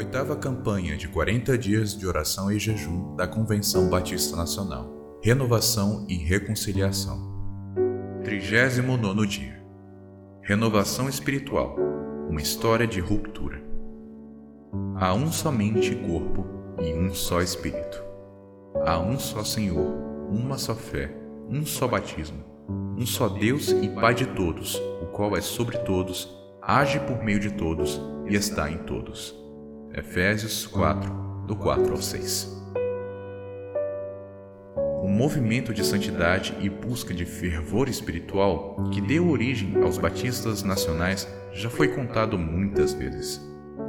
Oitava campanha de 40 dias de oração e jejum da Convenção Batista Nacional. Renovação e reconciliação. 39 dia. Renovação espiritual. Uma história de ruptura. Há um somente corpo e um só espírito. Há um só Senhor, uma só fé, um só batismo, um só Deus e Pai de todos, o qual é sobre todos, age por meio de todos e está em todos. Efésios 4, do 4 ao 6. O movimento de santidade e busca de fervor espiritual que deu origem aos batistas nacionais já foi contado muitas vezes.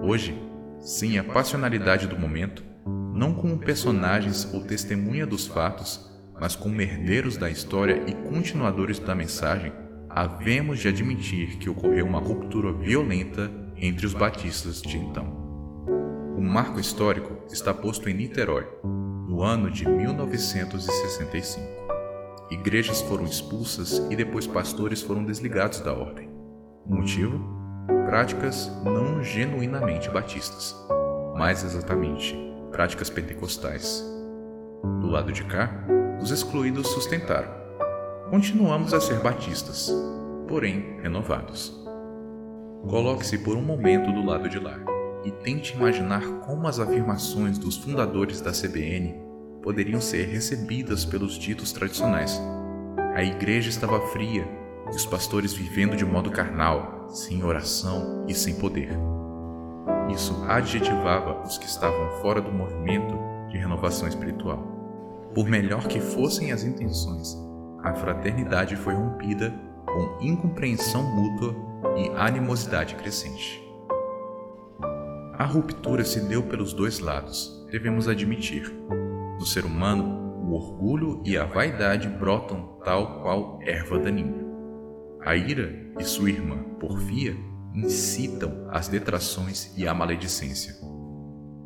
Hoje, sem a passionalidade do momento, não como personagens ou testemunha dos fatos, mas como herdeiros da história e continuadores da mensagem, havemos de admitir que ocorreu uma ruptura violenta entre os batistas de então. O marco histórico está posto em Niterói, no ano de 1965. Igrejas foram expulsas e depois pastores foram desligados da ordem. O motivo? Práticas não genuinamente batistas, mais exatamente, práticas pentecostais. Do lado de cá, os excluídos sustentaram. Continuamos a ser batistas, porém renovados. Coloque-se por um momento do lado de lá e tente imaginar como as afirmações dos fundadores da CBN poderiam ser recebidas pelos ditos tradicionais. A igreja estava fria e os pastores vivendo de modo carnal, sem oração e sem poder. Isso adjetivava os que estavam fora do movimento de renovação espiritual. Por melhor que fossem as intenções, a fraternidade foi rompida com incompreensão mútua e animosidade crescente. A ruptura se deu pelos dois lados, devemos admitir. No ser humano, o orgulho e a vaidade brotam tal qual erva daninha. A ira e sua irmã, porfia, incitam as detrações e a maledicência.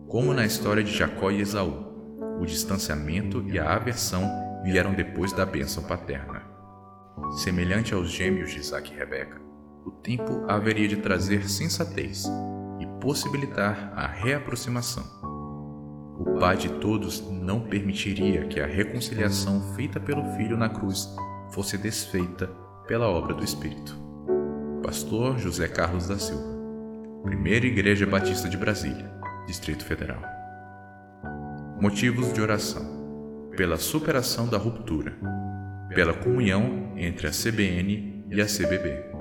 Como na história de Jacó e Esaú, o distanciamento e a aversão vieram depois da bênção paterna. Semelhante aos gêmeos de Isaac e Rebeca, o tempo haveria de trazer sensatez possibilitar a reaproximação. O Pai de todos não permitiria que a reconciliação feita pelo Filho na cruz fosse desfeita pela obra do Espírito. Pastor José Carlos da Silva, Primeira Igreja Batista de Brasília, Distrito Federal. Motivos de oração: pela superação da ruptura, pela comunhão entre a CBN e a CBB.